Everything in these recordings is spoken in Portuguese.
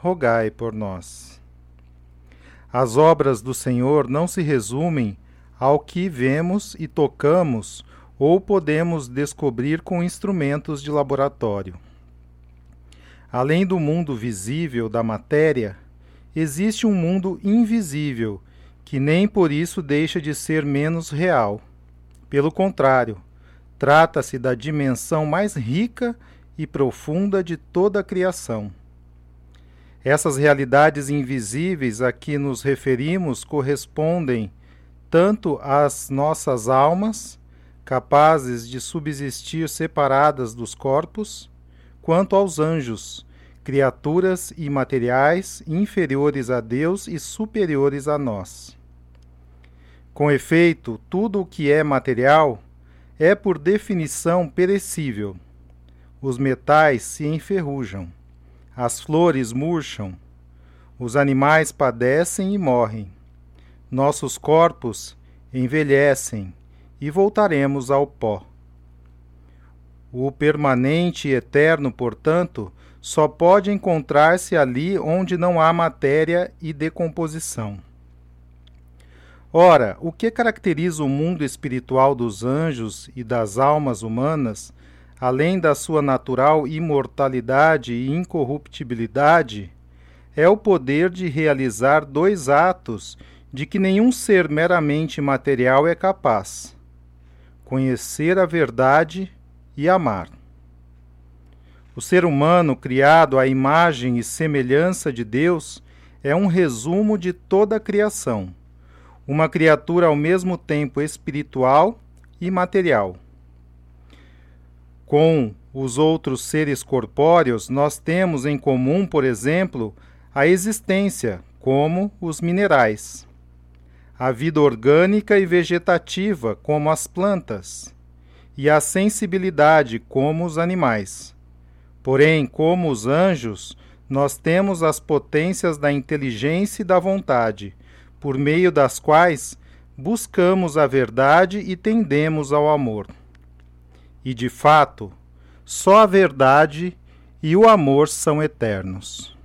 rogai por nós. As obras do Senhor não se resumem ao que vemos e tocamos ou podemos descobrir com instrumentos de laboratório. Além do mundo visível da matéria, existe um mundo invisível que nem por isso deixa de ser menos real. Pelo contrário, trata-se da dimensão mais rica e profunda de toda a criação. Essas realidades invisíveis a que nos referimos correspondem tanto às nossas almas, capazes de subsistir separadas dos corpos, quanto aos anjos, criaturas imateriais inferiores a Deus e superiores a nós. Com efeito, tudo o que é material é, por definição, perecível. Os metais se enferrujam as flores murcham, os animais padecem e morrem. Nossos corpos envelhecem e voltaremos ao pó. O permanente e eterno, portanto, só pode encontrar-se ali onde não há matéria e decomposição. Ora, o que caracteriza o mundo espiritual dos anjos e das almas humanas além da sua natural imortalidade e incorruptibilidade, é o poder de realizar dois atos de que nenhum ser meramente material é capaz: conhecer a verdade e amar. O ser humano, criado à imagem e semelhança de Deus, é um resumo de toda a criação, uma criatura ao mesmo tempo espiritual e material. Com os outros seres corpóreos, nós temos em comum, por exemplo, a existência, como os minerais, a vida orgânica e vegetativa, como as plantas, e a sensibilidade, como os animais. Porém, como os anjos, nós temos as potências da inteligência e da vontade, por meio das quais buscamos a verdade e tendemos ao amor. E de fato, só a verdade e o amor são eternos.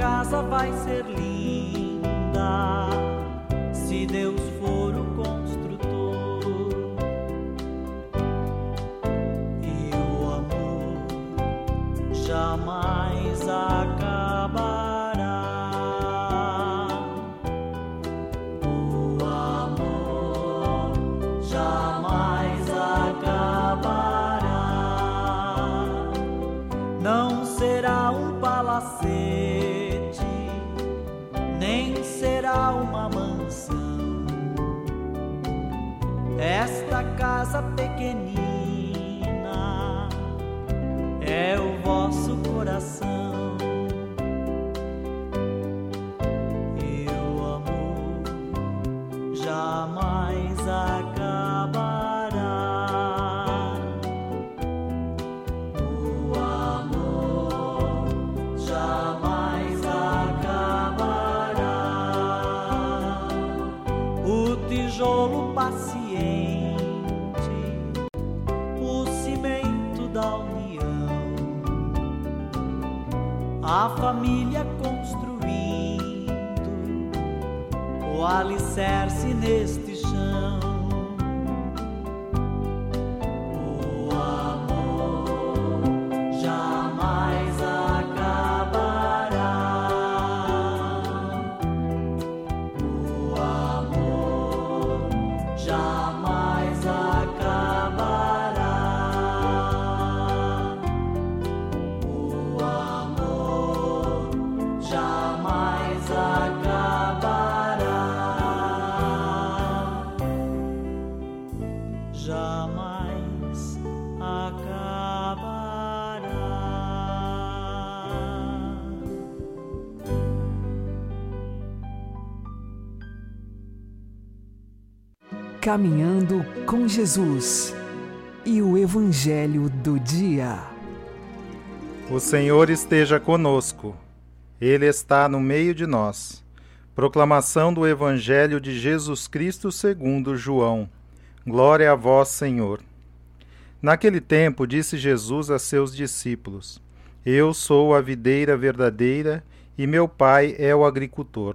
Casa vai ser linda a família construindo o alicerce neste Caminhando com Jesus e o Evangelho do Dia. O Senhor esteja conosco. Ele está no meio de nós. Proclamação do Evangelho de Jesus Cristo segundo João. Glória a vós, Senhor. Naquele tempo disse Jesus a seus discípulos: Eu sou a videira verdadeira e meu Pai é o agricultor.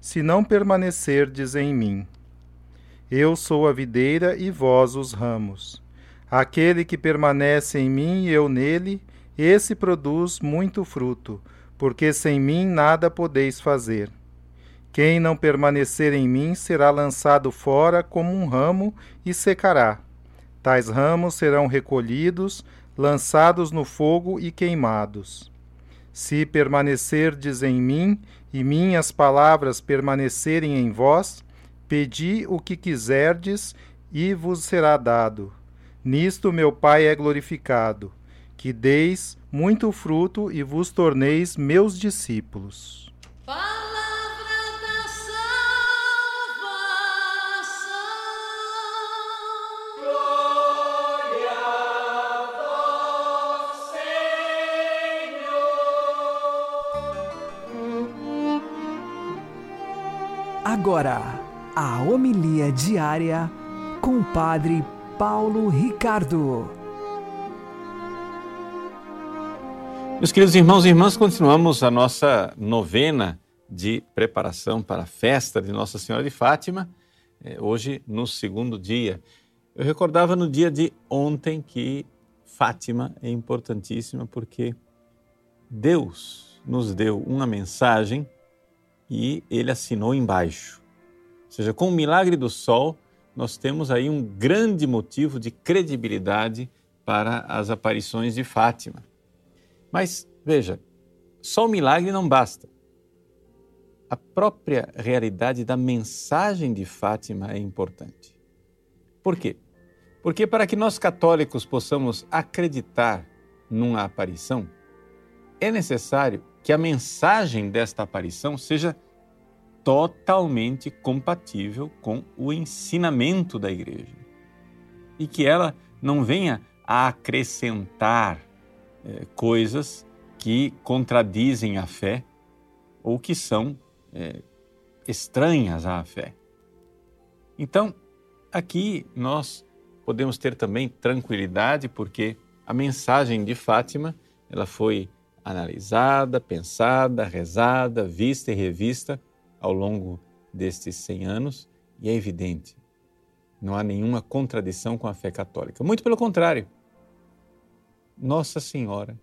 se não permanecerdes em mim. Eu sou a videira e vós os ramos. Aquele que permanece em mim e eu nele, esse produz muito fruto, porque sem mim nada podeis fazer. Quem não permanecer em mim será lançado fora como um ramo e secará. Tais ramos serão recolhidos, lançados no fogo e queimados. Se permanecerdes em mim e minhas palavras permanecerem em vós, pedi o que quiserdes e vos será dado. Nisto meu Pai é glorificado, que deis muito fruto e vos torneis meus discípulos. Palavra Agora, a homilia diária com o Padre Paulo Ricardo. Meus queridos irmãos e irmãs, continuamos a nossa novena de preparação para a festa de Nossa Senhora de Fátima, eh, hoje no segundo dia. Eu recordava no dia de ontem que Fátima é importantíssima porque Deus nos deu uma mensagem e ele assinou embaixo. Ou seja, com o milagre do sol, nós temos aí um grande motivo de credibilidade para as aparições de Fátima. Mas veja, só o milagre não basta. A própria realidade da mensagem de Fátima é importante. Por quê? Porque para que nós católicos possamos acreditar numa aparição, é necessário que a mensagem desta aparição seja totalmente compatível com o ensinamento da igreja e que ela não venha a acrescentar eh, coisas que contradizem a fé ou que são eh, estranhas à fé. Então, aqui nós podemos ter também tranquilidade porque a mensagem de Fátima ela foi analisada, pensada, rezada, vista e revista ao longo destes 100 anos e é evidente, não há nenhuma contradição com a fé católica. Muito pelo contrário, Nossa Senhora,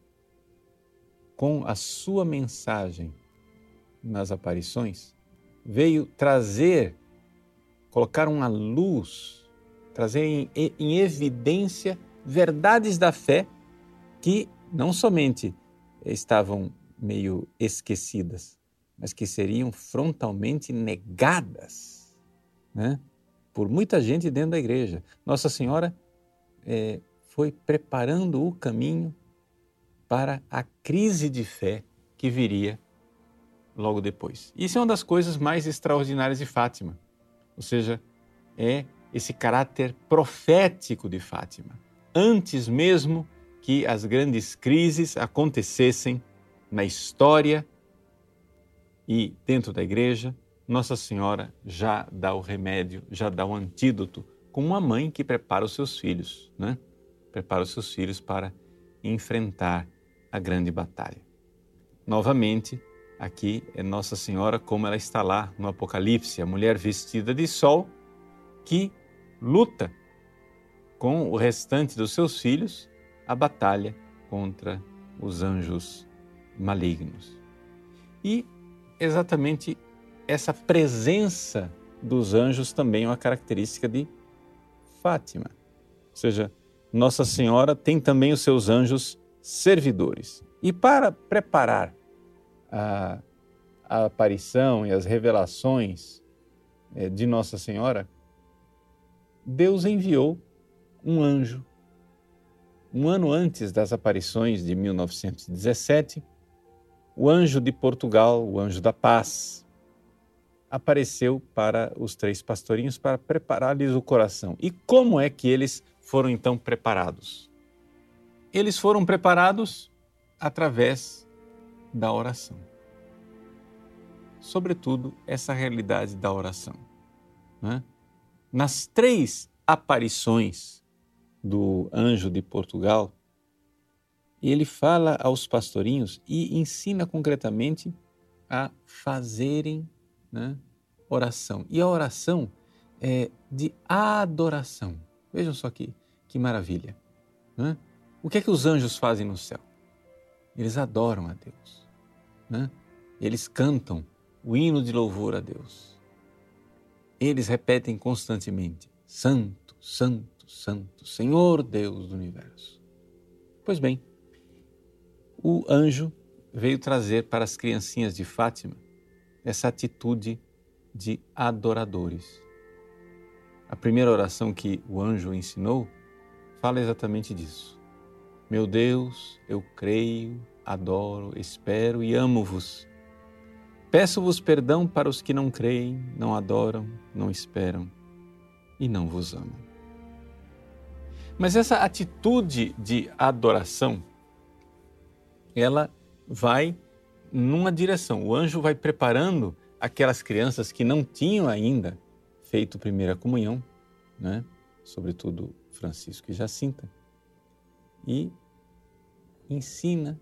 com a sua mensagem nas aparições, veio trazer, colocar uma luz, trazer em, em evidência verdades da fé que não somente estavam meio esquecidas, mas que seriam frontalmente negadas. Né? por muita gente dentro da igreja. Nossa Senhora é, foi preparando o caminho para a crise de fé que viria logo depois. Isso é uma das coisas mais extraordinárias de Fátima. Ou seja, é esse caráter profético de Fátima. Antes mesmo que as grandes crises acontecessem na história e dentro da igreja, Nossa Senhora já dá o remédio, já dá o antídoto, como uma mãe que prepara os seus filhos, né? Prepara os seus filhos para enfrentar a grande batalha. Novamente, aqui é Nossa Senhora como ela está lá no Apocalipse, a mulher vestida de sol que luta com o restante dos seus filhos a batalha contra os anjos malignos. E exatamente essa presença dos anjos também é uma característica de Fátima. Ou seja, Nossa Senhora tem também os seus anjos servidores. E para preparar a, a aparição e as revelações é, de Nossa Senhora, Deus enviou um anjo. Um ano antes das aparições de 1917, o anjo de Portugal, o anjo da paz, apareceu para os três pastorinhos para preparar-lhes o coração. E como é que eles foram então preparados? Eles foram preparados através da oração. Sobretudo, essa realidade da oração. Né? Nas três aparições do anjo de Portugal, ele fala aos pastorinhos e ensina concretamente a fazerem né, oração. E a oração é de adoração. Vejam só que, que maravilha. Né? O que é que os anjos fazem no céu? Eles adoram a Deus. Né? Eles cantam o hino de louvor a Deus. Eles repetem constantemente: Santo, Santo, Santo, Senhor Deus do universo. Pois bem, o anjo veio trazer para as criancinhas de Fátima essa atitude de adoradores. A primeira oração que o anjo ensinou fala exatamente disso. Meu Deus, eu creio, adoro, espero e amo-vos. Peço-vos perdão para os que não creem, não adoram, não esperam e não vos amam. Mas essa atitude de adoração ela vai numa direção. O anjo vai preparando aquelas crianças que não tinham ainda feito primeira comunhão, né? sobretudo Francisco e Jacinta, e ensina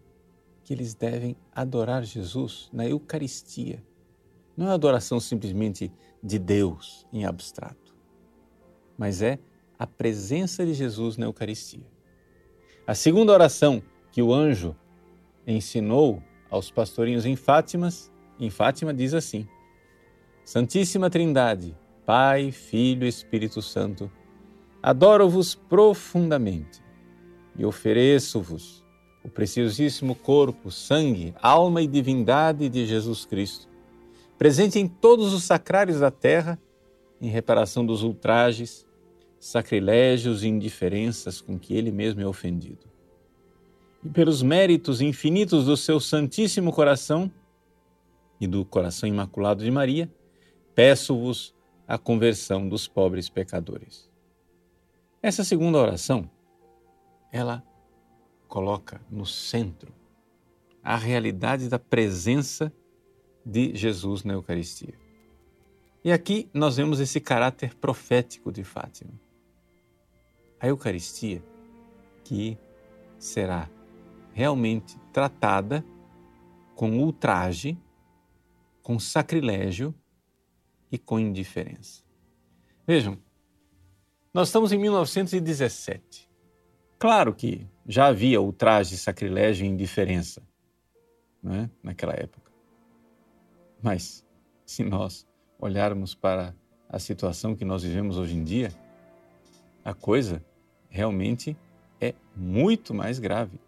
que eles devem adorar Jesus na Eucaristia. Não é adoração simplesmente de Deus em abstrato, mas é a presença de Jesus na Eucaristia. A segunda oração que o anjo ensinou aos pastorinhos em Fátimas, em Fátima diz assim: Santíssima Trindade, Pai, Filho e Espírito Santo, adoro-vos profundamente e ofereço-vos o preciosíssimo corpo, sangue, alma e divindade de Jesus Cristo, presente em todos os sacrários da terra, em reparação dos ultrajes, sacrilégios e indiferenças com que ele mesmo é ofendido e pelos méritos infinitos do seu Santíssimo Coração e do Coração Imaculado de Maria, peço-vos a conversão dos pobres pecadores. Essa segunda oração, ela coloca no centro a realidade da presença de Jesus na Eucaristia. E aqui nós vemos esse caráter profético de Fátima. A Eucaristia que será realmente tratada com ultraje, com sacrilégio e com indiferença. Vejam, nós estamos em 1917. Claro que já havia ultraje, sacrilégio e indiferença né, naquela época. Mas, se nós olharmos para a situação que nós vivemos hoje em dia, a coisa realmente é muito mais grave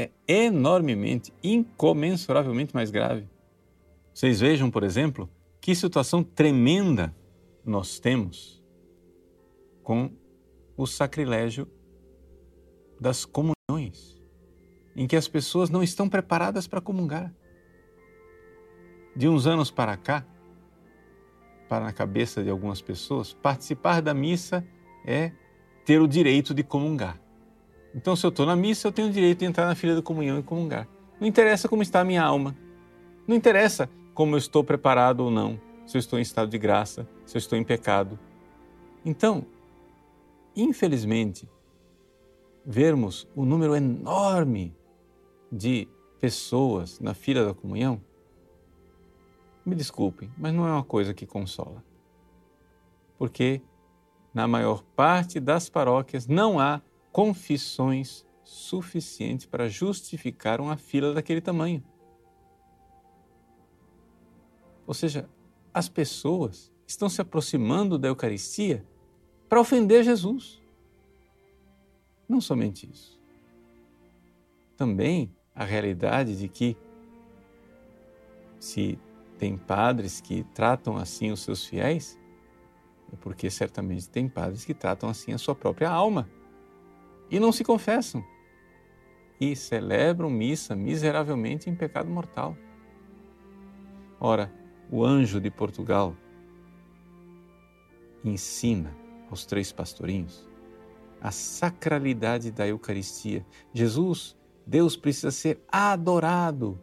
é enormemente, incomensuravelmente mais grave. Vocês vejam, por exemplo, que situação tremenda nós temos com o sacrilégio das comunhões, em que as pessoas não estão preparadas para comungar. De uns anos para cá, para na cabeça de algumas pessoas, participar da missa é ter o direito de comungar. Então, se eu estou na missa, eu tenho o direito de entrar na fila da comunhão e comungar. Não interessa como está a minha alma. Não interessa como eu estou preparado ou não, se eu estou em estado de graça, se eu estou em pecado. Então, infelizmente, vermos o número enorme de pessoas na fila da comunhão, me desculpem, mas não é uma coisa que consola. Porque na maior parte das paróquias não há confissões suficientes para justificar uma fila daquele tamanho. Ou seja, as pessoas estão se aproximando da Eucaristia para ofender Jesus. Não somente isso. Também a realidade de que, se tem padres que tratam assim os seus fiéis, é porque certamente tem padres que tratam assim a sua própria alma e não se confessam e celebram missa miseravelmente em pecado mortal. Ora, o anjo de Portugal ensina aos três pastorinhos a sacralidade da Eucaristia. Jesus, Deus precisa ser adorado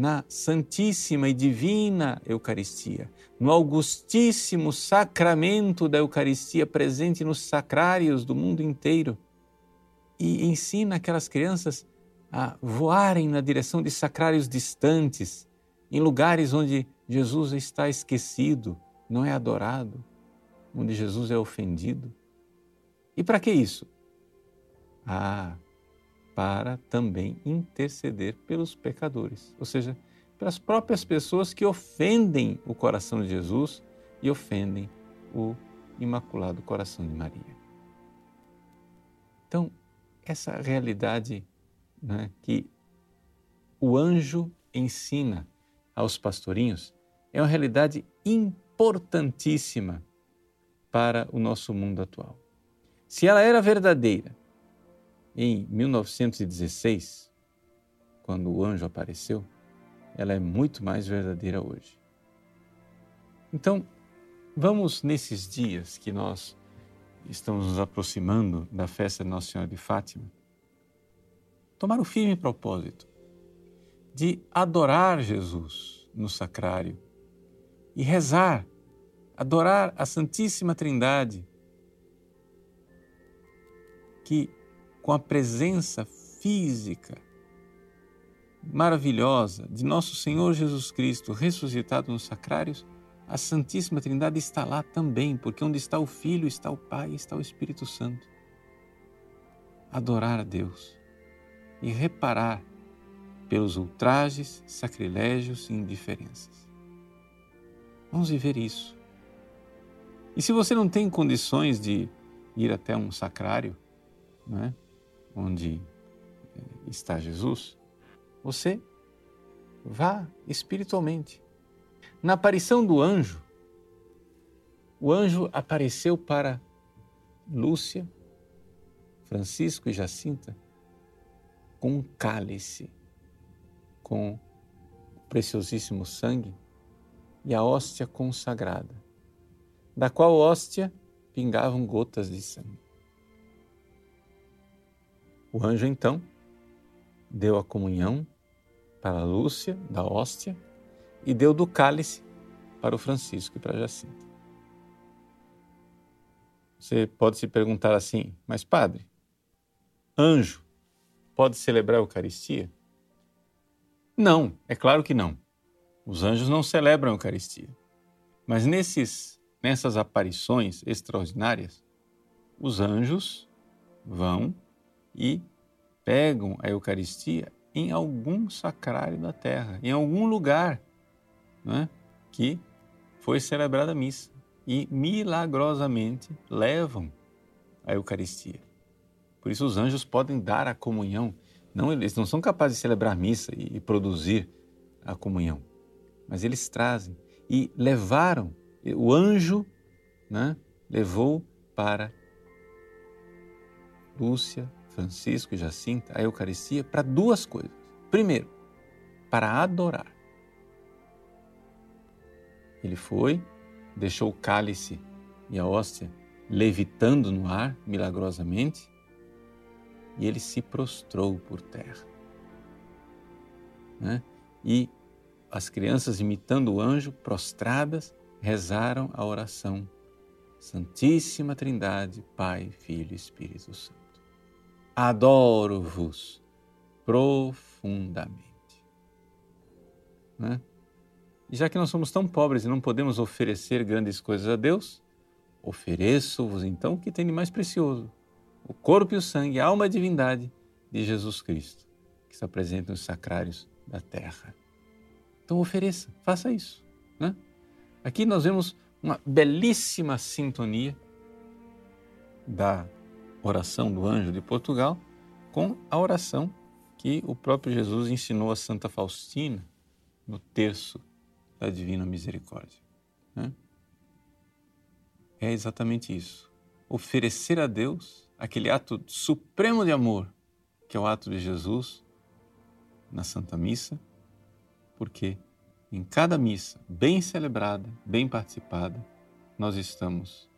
na Santíssima e Divina Eucaristia, no Augustíssimo Sacramento da Eucaristia presente nos sacrários do mundo inteiro. E ensina aquelas crianças a voarem na direção de sacrários distantes, em lugares onde Jesus está esquecido, não é adorado, onde Jesus é ofendido. E para que isso? Ah, para também interceder pelos pecadores, ou seja, pelas próprias pessoas que ofendem o coração de Jesus e ofendem o Imaculado Coração de Maria. Então, essa realidade né, que o anjo ensina aos pastorinhos é uma realidade importantíssima para o nosso mundo atual. Se ela era verdadeira em 1916, quando o anjo apareceu, ela é muito mais verdadeira hoje. Então, vamos nesses dias que nós estamos nos aproximando da festa de Nossa Senhora de Fátima, tomar o firme propósito de adorar Jesus no sacrário e rezar, adorar a Santíssima Trindade, que com a presença física maravilhosa de nosso Senhor Jesus Cristo ressuscitado nos sacrários, a Santíssima Trindade está lá também, porque onde está o Filho, está o Pai, está o Espírito Santo. Adorar a Deus e reparar pelos ultrajes, sacrilégios e indiferenças. Vamos viver isso. E se você não tem condições de ir até um sacrário, não é? Onde eh, está Jesus, você vá espiritualmente. Na aparição do anjo, o anjo apareceu para Lúcia, Francisco e Jacinta com um cálice, com o preciosíssimo sangue e a hóstia consagrada, da qual hóstia pingavam gotas de sangue. O anjo então deu a comunhão para Lúcia da hóstia e deu do cálice para o Francisco e para Jacinta. Você pode se perguntar assim, mas padre, anjo pode celebrar a Eucaristia? Não, é claro que não. Os anjos não celebram a Eucaristia. Mas nesses, nessas aparições extraordinárias, os anjos vão e pegam a Eucaristia em algum sacrário da terra, em algum lugar né, que foi celebrada a missa e milagrosamente levam a Eucaristia. Por isso os anjos podem dar a comunhão. Não, eles não são capazes de celebrar missa e, e produzir a comunhão, mas eles trazem e levaram. O anjo né, levou para Lúcia, Francisco e Jacinta a Eucaristia para duas coisas. Primeiro, para adorar. Ele foi, deixou o cálice e a hóstia levitando no ar milagrosamente e ele se prostrou por terra. Né? E as crianças, imitando o anjo, prostradas, rezaram a oração Santíssima Trindade, Pai, Filho e Espírito Santo. Adoro-vos profundamente. Né? E já que nós somos tão pobres e não podemos oferecer grandes coisas a Deus, ofereço-vos então o que tem de mais precioso: o corpo e o sangue, a alma e a divindade de Jesus Cristo, que está presente nos sacrários da terra. Então ofereça, faça isso. Né? Aqui nós vemos uma belíssima sintonia da oração do anjo de Portugal com a oração que o próprio Jesus ensinou a Santa Faustina no terço da Divina Misericórdia. Né? É exatamente isso. Oferecer a Deus aquele ato supremo de amor, que é o ato de Jesus na Santa Missa, porque em cada missa bem celebrada, bem participada, nós estamos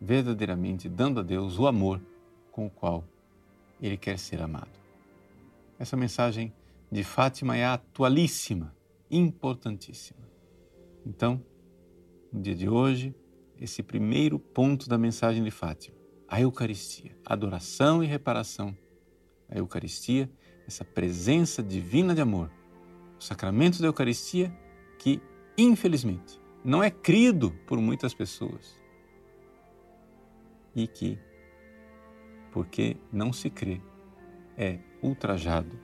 verdadeiramente dando a Deus o amor com o qual Ele quer ser amado. Essa mensagem de Fátima é atualíssima, importantíssima. Então, no dia de hoje, esse primeiro ponto da mensagem de Fátima, a Eucaristia, adoração e reparação. A Eucaristia, essa presença divina de amor, o sacramento da Eucaristia que, infelizmente, não é crido por muitas pessoas e que, porque não se crê, é ultrajado,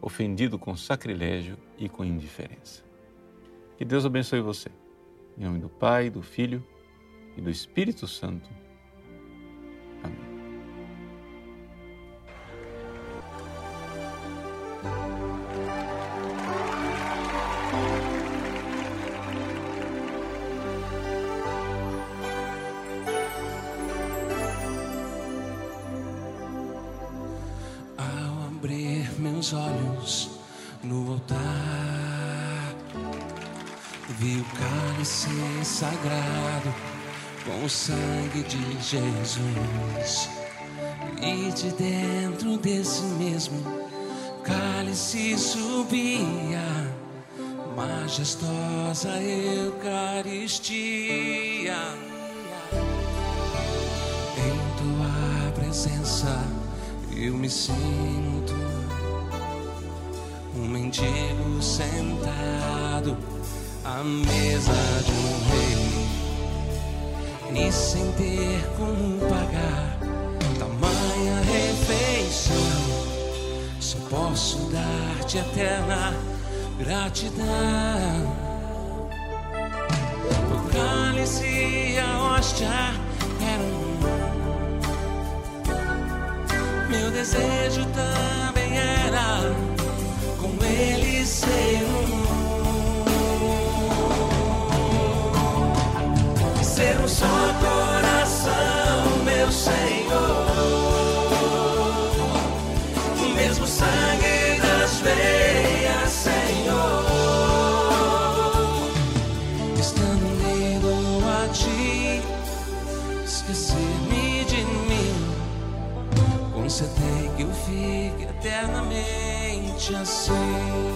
ofendido com sacrilégio e com indiferença. Que Deus abençoe você. Em nome do Pai, do Filho e do Espírito Santo. Meus olhos no altar, vi o cálice sagrado com o sangue de Jesus. E de dentro desse mesmo cálice subia majestosa Eucaristia. Em tua presença eu me sinto mendigo sentado à mesa de um rei e sem ter como pagar tamanha refeição. Só posso dar-te eterna gratidão. O cálice e a hóstia eram meu desejo também mim. Conceder que eu fique eternamente assim.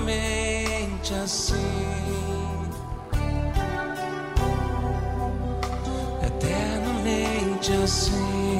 Eternamente assim. Eternamente assim.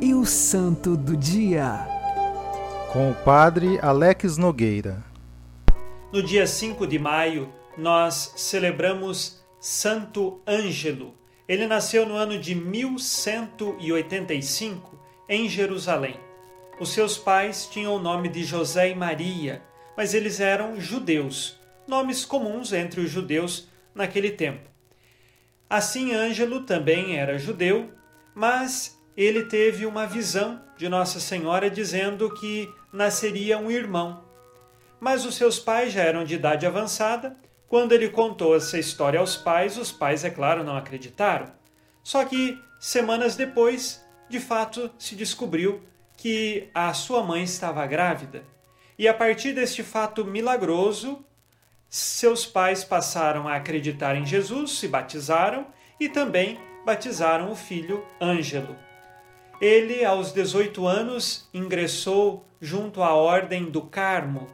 E o Santo do Dia. Com o Padre Alex Nogueira. No dia 5 de maio, nós celebramos Santo Ângelo. Ele nasceu no ano de 1185 em Jerusalém. Os seus pais tinham o nome de José e Maria, mas eles eram judeus, nomes comuns entre os judeus naquele tempo. Assim, Ângelo também era judeu, mas ele teve uma visão de Nossa Senhora dizendo que nasceria um irmão. Mas os seus pais já eram de idade avançada. Quando ele contou essa história aos pais, os pais, é claro, não acreditaram. Só que semanas depois, de fato, se descobriu que a sua mãe estava grávida. E a partir deste fato milagroso, seus pais passaram a acreditar em Jesus, se batizaram e também batizaram o filho Ângelo. Ele, aos 18 anos, ingressou junto à Ordem do Carmo,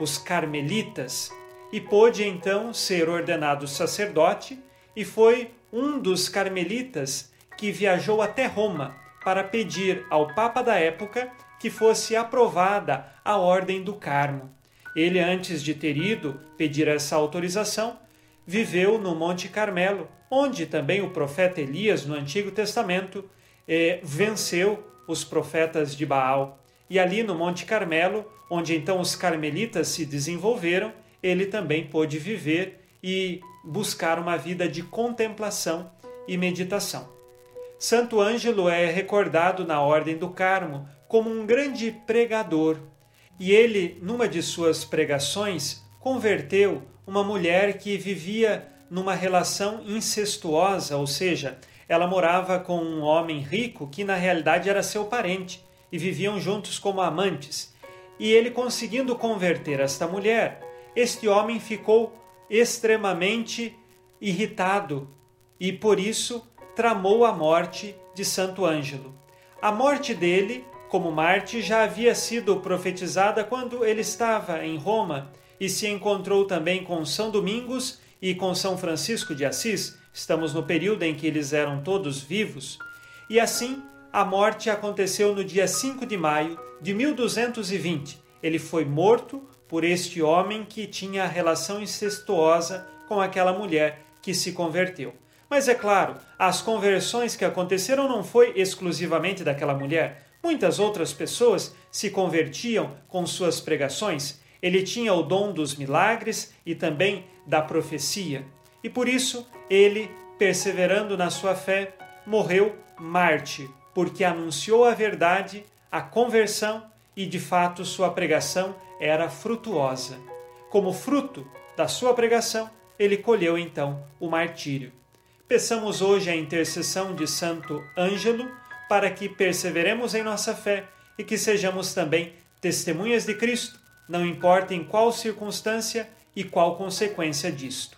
os Carmelitas, e pôde então ser ordenado sacerdote e foi um dos carmelitas que viajou até Roma para pedir ao Papa da época que fosse aprovada a Ordem do Carmo. Ele, antes de ter ido pedir essa autorização, viveu no Monte Carmelo, onde também o profeta Elias, no Antigo Testamento, eh, venceu os profetas de Baal. E ali no Monte Carmelo, onde então os carmelitas se desenvolveram, ele também pôde viver e buscar uma vida de contemplação e meditação. Santo Ângelo é recordado na Ordem do Carmo como um grande pregador, e ele, numa de suas pregações, converteu uma mulher que vivia numa relação incestuosa, ou seja, ela morava com um homem rico que na realidade era seu parente e viviam juntos como amantes. E ele conseguindo converter esta mulher, este homem ficou extremamente irritado e por isso tramou a morte de Santo Ângelo. A morte dele, como Marte, já havia sido profetizada quando ele estava em Roma e se encontrou também com São Domingos e com São Francisco de Assis. Estamos no período em que eles eram todos vivos. E assim, a morte aconteceu no dia 5 de maio de 1220. Ele foi morto por este homem que tinha relação incestuosa com aquela mulher que se converteu. Mas é claro, as conversões que aconteceram não foi exclusivamente daquela mulher. Muitas outras pessoas se convertiam com suas pregações. Ele tinha o dom dos milagres e também da profecia. E por isso, ele, perseverando na sua fé, morreu mártir, porque anunciou a verdade, a conversão e de fato sua pregação era frutuosa. Como fruto da sua pregação, ele colheu então o martírio. Peçamos hoje a intercessão de Santo Ângelo para que perseveremos em nossa fé e que sejamos também testemunhas de Cristo, não importa em qual circunstância e qual consequência disto.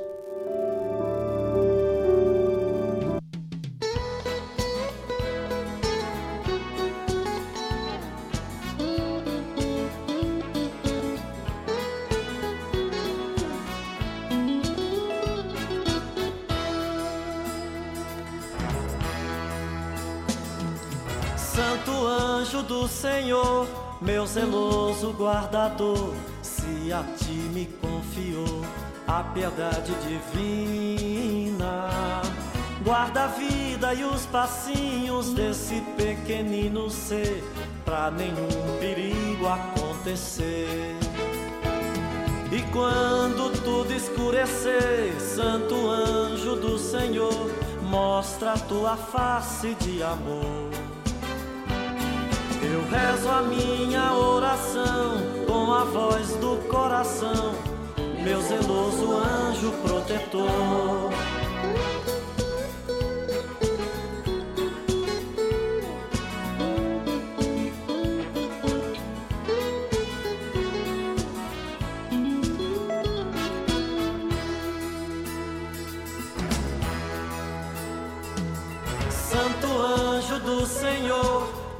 Santo anjo do Senhor, meu zeloso guardador, se a ti me confiou a piedade divina. Guarda a vida e os passinhos desse pequenino ser, pra nenhum perigo acontecer. E quando tudo escurecer, Santo anjo do Senhor, mostra a tua face de amor. Eu rezo a minha oração com a voz do coração, meu zeloso anjo protetor.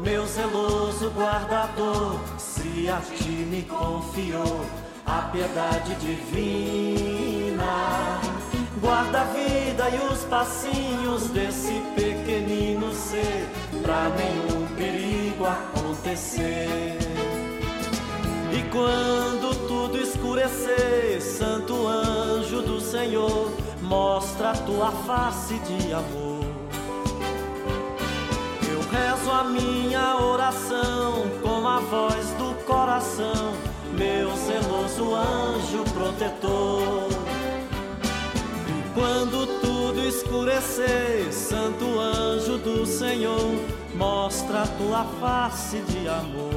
Meu zeloso guardador, se a ti me confiou a piedade divina. Guarda a vida e os passinhos desse pequenino ser, pra nenhum perigo acontecer. E quando tudo escurecer, Santo anjo do Senhor, mostra a tua face de amor rezo a minha oração com a voz do coração, meu zeloso anjo protetor. E quando tudo escurecer, santo anjo do Senhor, mostra a tua face de amor.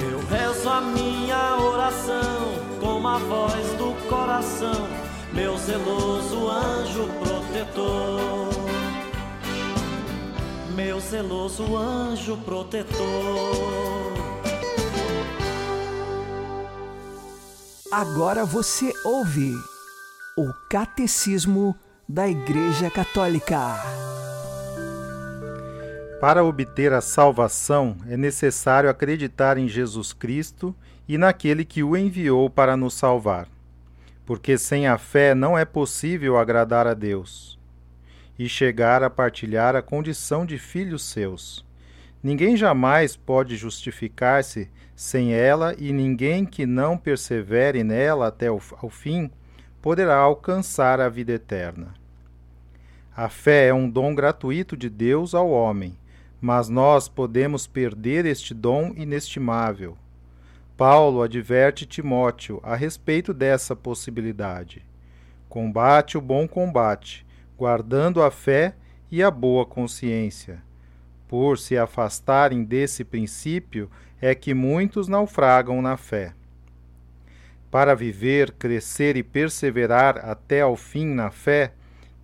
Eu rezo a minha oração com a voz do coração, meu zeloso anjo protetor meu zeloso anjo protetor. Agora você ouve o Catecismo da Igreja Católica. Para obter a salvação é necessário acreditar em Jesus Cristo e naquele que o enviou para nos salvar. Porque sem a fé não é possível agradar a Deus e chegar a partilhar a condição de filhos seus. Ninguém jamais pode justificar-se sem ela, e ninguém que não persevere nela até ao fim poderá alcançar a vida eterna. A fé é um dom gratuito de Deus ao homem, mas nós podemos perder este dom inestimável. Paulo adverte Timóteo a respeito dessa possibilidade. Combate o bom combate, guardando a fé e a boa consciência. Por se afastarem desse princípio, é que muitos naufragam na fé. Para viver, crescer e perseverar até ao fim na fé,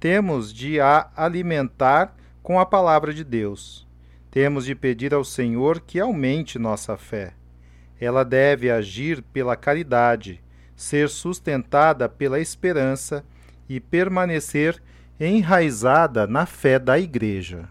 temos de a alimentar com a palavra de Deus. Temos de pedir ao Senhor que aumente nossa fé. Ela deve agir pela caridade, ser sustentada pela esperança e permanecer enraizada na fé da Igreja.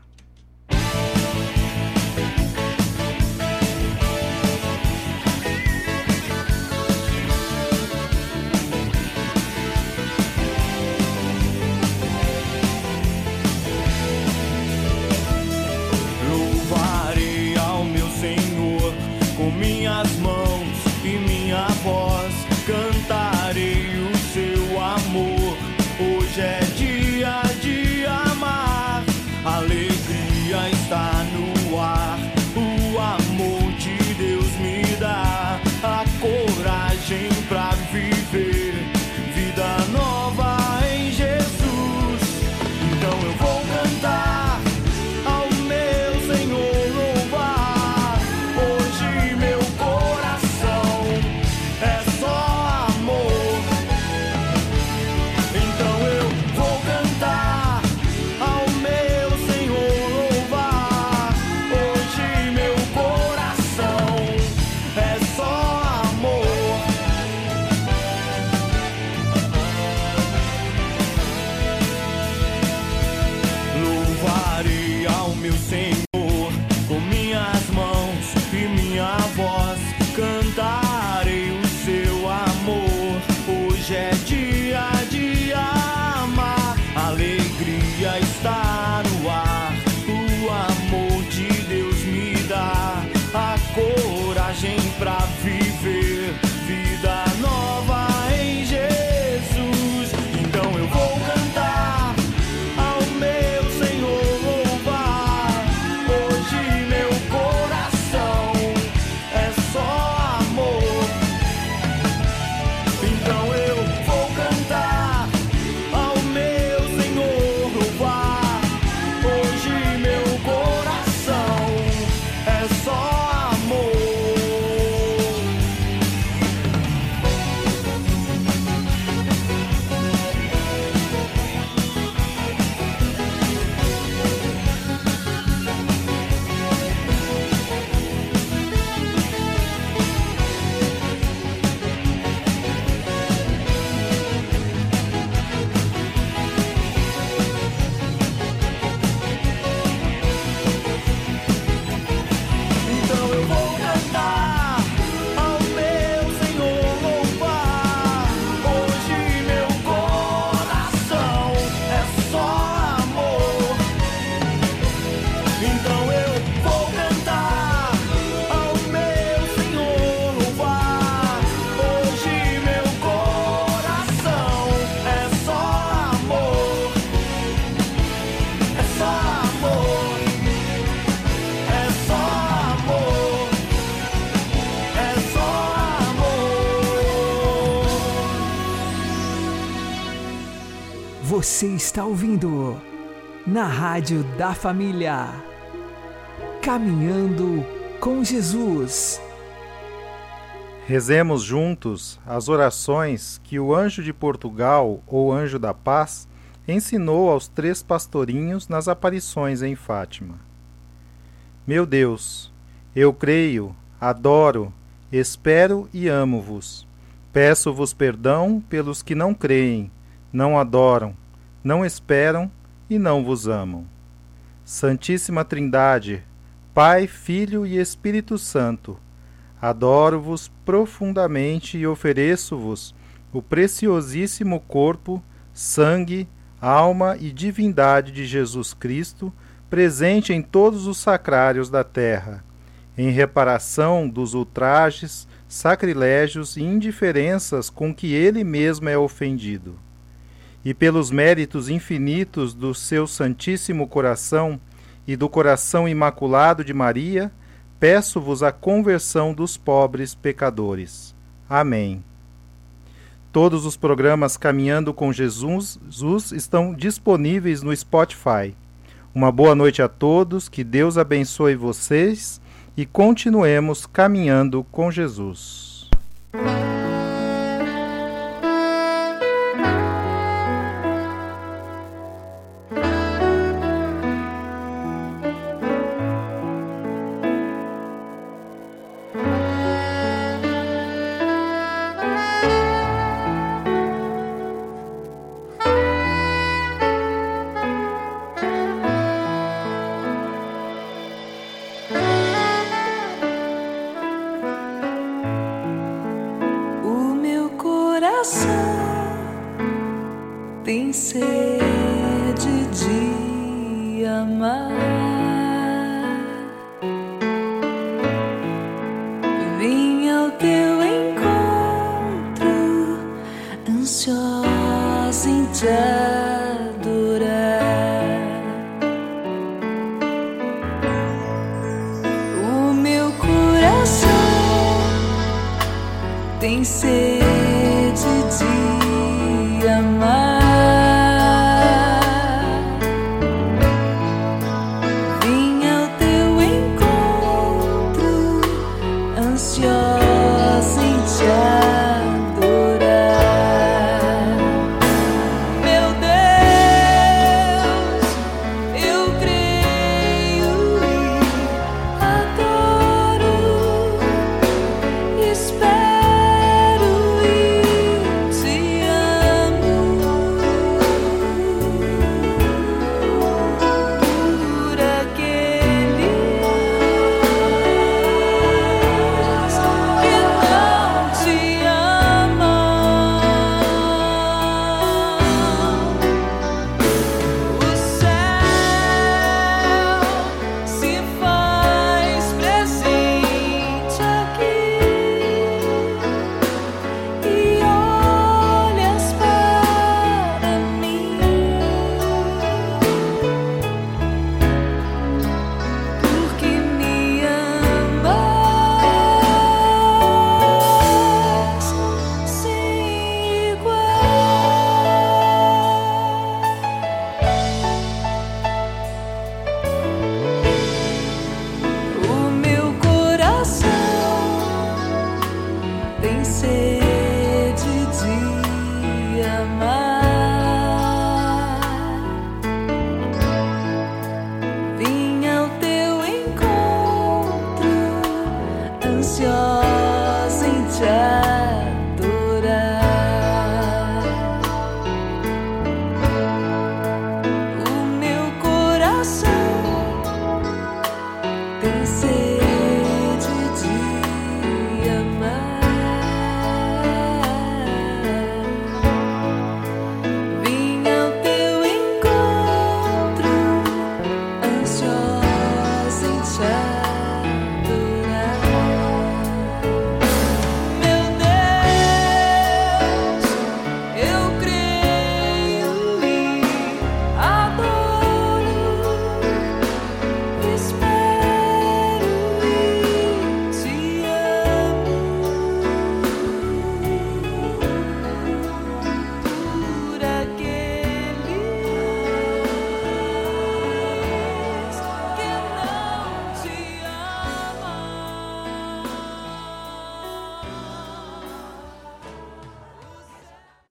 Você está ouvindo na Rádio da Família. Caminhando com Jesus. Rezemos juntos as orações que o anjo de Portugal, ou anjo da paz, ensinou aos três pastorinhos nas aparições em Fátima. Meu Deus, eu creio, adoro, espero e amo-vos. Peço-vos perdão pelos que não creem, não adoram, não esperam e não vos amam. Santíssima Trindade, Pai, Filho e Espírito Santo, adoro-vos profundamente e ofereço-vos o preciosíssimo corpo, sangue, alma e divindade de Jesus Cristo, presente em todos os sacrários da terra, em reparação dos ultrajes, sacrilégios e indiferenças com que ele mesmo é ofendido. E pelos méritos infinitos do seu Santíssimo Coração e do coração imaculado de Maria, peço-vos a conversão dos pobres pecadores. Amém. Todos os programas Caminhando com Jesus, estão disponíveis no Spotify. Uma boa noite a todos, que Deus abençoe vocês e continuemos caminhando com Jesus.